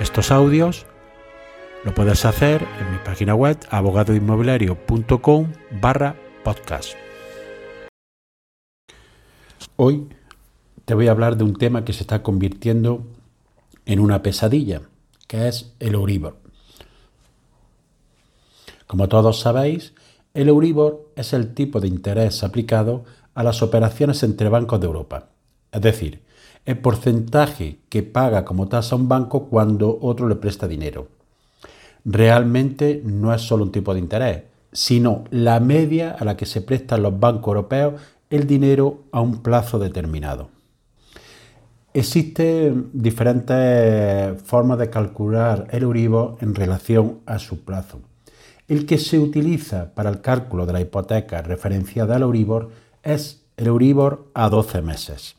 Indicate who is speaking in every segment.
Speaker 1: estos audios, lo puedes hacer en mi página web abogadoinmobiliario.com barra podcast. Hoy te voy a hablar de un tema que se está convirtiendo en una pesadilla, que es el Euribor. Como todos sabéis, el Euribor es el tipo de interés aplicado a las operaciones entre bancos de Europa. Es decir, el porcentaje que paga como tasa un banco cuando otro le presta dinero. Realmente no es solo un tipo de interés, sino la media a la que se prestan los bancos europeos el dinero a un plazo determinado. Existen diferentes formas de calcular el Euribor en relación a su plazo. El que se utiliza para el cálculo de la hipoteca referenciada al Euribor es el Euribor a 12 meses.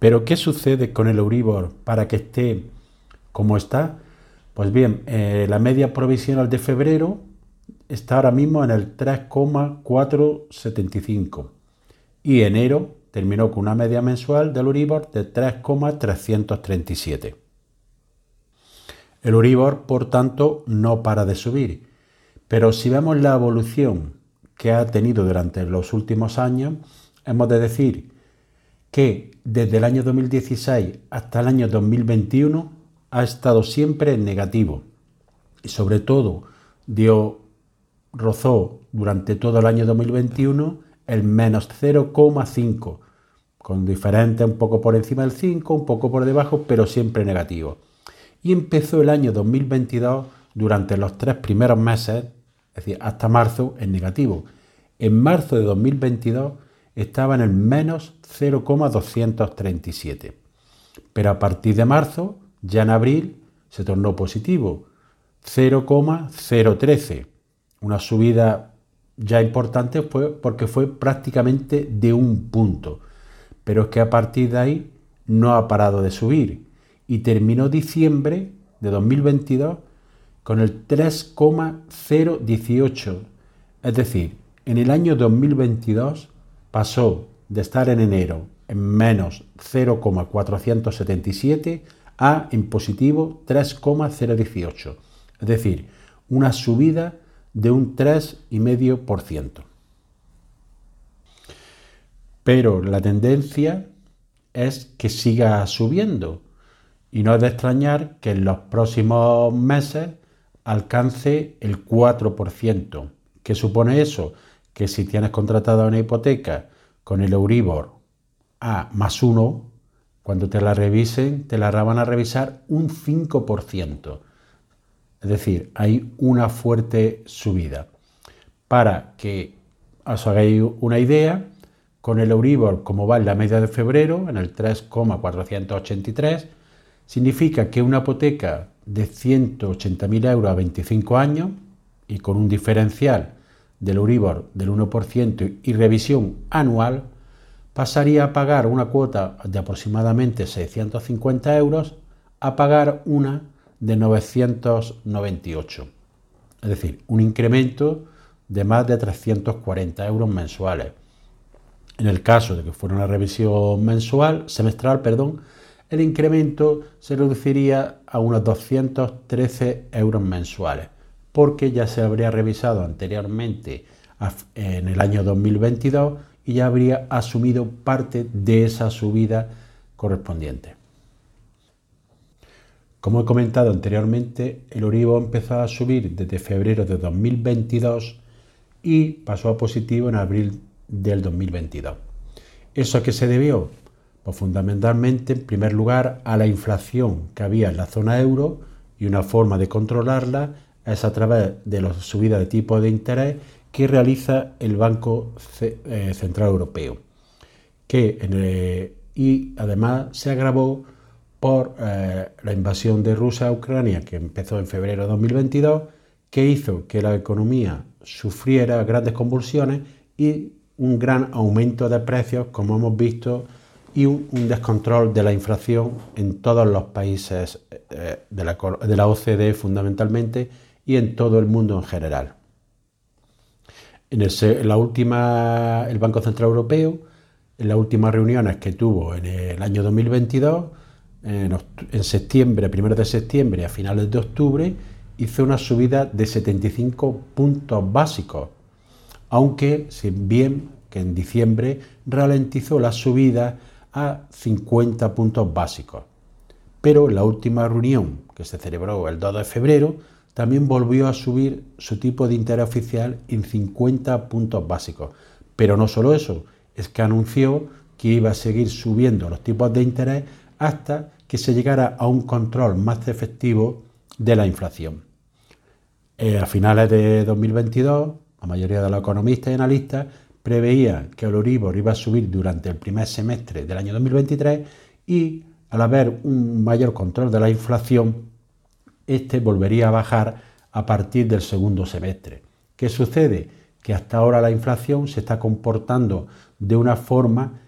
Speaker 1: Pero ¿qué sucede con el Euribor para que esté como está? Pues bien, eh, la media provisional de febrero está ahora mismo en el 3,475 y enero terminó con una media mensual del Euribor de 3,337. El Euribor, por tanto, no para de subir, pero si vemos la evolución que ha tenido durante los últimos años, hemos de decir que desde el año 2016 hasta el año 2021 ha estado siempre en negativo y sobre todo dio, rozó durante todo el año 2021 el menos 0,5, con diferente un poco por encima del 5, un poco por debajo, pero siempre negativo. Y empezó el año 2022 durante los tres primeros meses, es decir, hasta marzo, en negativo. En marzo de 2022 estaba en el menos 0,237. Pero a partir de marzo, ya en abril, se tornó positivo, 0,013. Una subida ya importante fue porque fue prácticamente de un punto. Pero es que a partir de ahí no ha parado de subir y terminó diciembre de 2022 con el 3,018. Es decir, en el año 2022 pasó de estar en enero en menos 0,477 a en positivo 3,018, es decir, una subida de un 3,5%. Pero la tendencia es que siga subiendo y no es de extrañar que en los próximos meses alcance el 4%. ¿Qué supone eso? Que si tienes contratada una hipoteca con el Euribor a más 1, cuando te la revisen, te la van a revisar un 5%. Es decir, hay una fuerte subida. Para que os hagáis una idea, con el Euribor, como va en la media de febrero, en el 3,483, significa que una hipoteca de 180.000 euros a 25 años y con un diferencial del Euribor del 1% y revisión anual, pasaría a pagar una cuota de aproximadamente 650 euros a pagar una de 998. Es decir, un incremento de más de 340 euros mensuales. En el caso de que fuera una revisión mensual, semestral, perdón, el incremento se reduciría a unos 213 euros mensuales porque ya se habría revisado anteriormente en el año 2022 y ya habría asumido parte de esa subida correspondiente. Como he comentado anteriormente, el Euribor empezó a subir desde febrero de 2022 y pasó a positivo en abril del 2022. ¿Eso a qué se debió? Pues fundamentalmente, en primer lugar, a la inflación que había en la zona euro y una forma de controlarla es a través de la subida de tipo de interés que realiza el Banco eh, Central Europeo. Que y además se agravó por eh, la invasión de Rusia a Ucrania, que empezó en febrero de 2022, que hizo que la economía sufriera grandes convulsiones y un gran aumento de precios, como hemos visto, y un, descontrol de la inflación en todos los países eh, de, la, OCDE fundamentalmente y en todo el mundo en general. En, la última, el Banco Central Europeo, en las últimas reuniones que tuvo en el año 2022, en, en septiembre, primero de septiembre a finales de octubre, hizo una subida de 75 puntos básicos, aunque si bien que en diciembre ralentizó la subida a 50 puntos básicos. Pero en la última reunión, que se celebró el 2 de febrero, también volvió a subir su tipo de interés oficial en 50 puntos básicos. Pero no solo eso, es que anunció que iba a seguir subiendo los tipos de interés hasta que se llegara a un control más efectivo de la inflación. Eh, a finales de 2022, la mayoría de los economistas y analistas preveía que el Euribor iba a subir durante el primer semestre del año 2023 y al haber un mayor control de la inflación, este volvería a bajar a partir del segundo semestre. ¿Qué sucede? Que hasta ahora la inflación se está comportando de una forma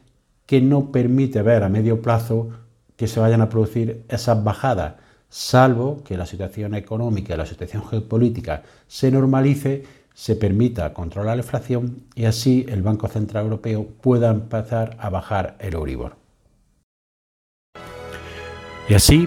Speaker 1: que no permite ver a medio plazo que se vayan a producir esas bajadas, salvo que la situación económica y la situación geopolítica se normalice se permita controlar la inflación y así el Banco Central Europeo pueda empezar a bajar el Euribor. Y así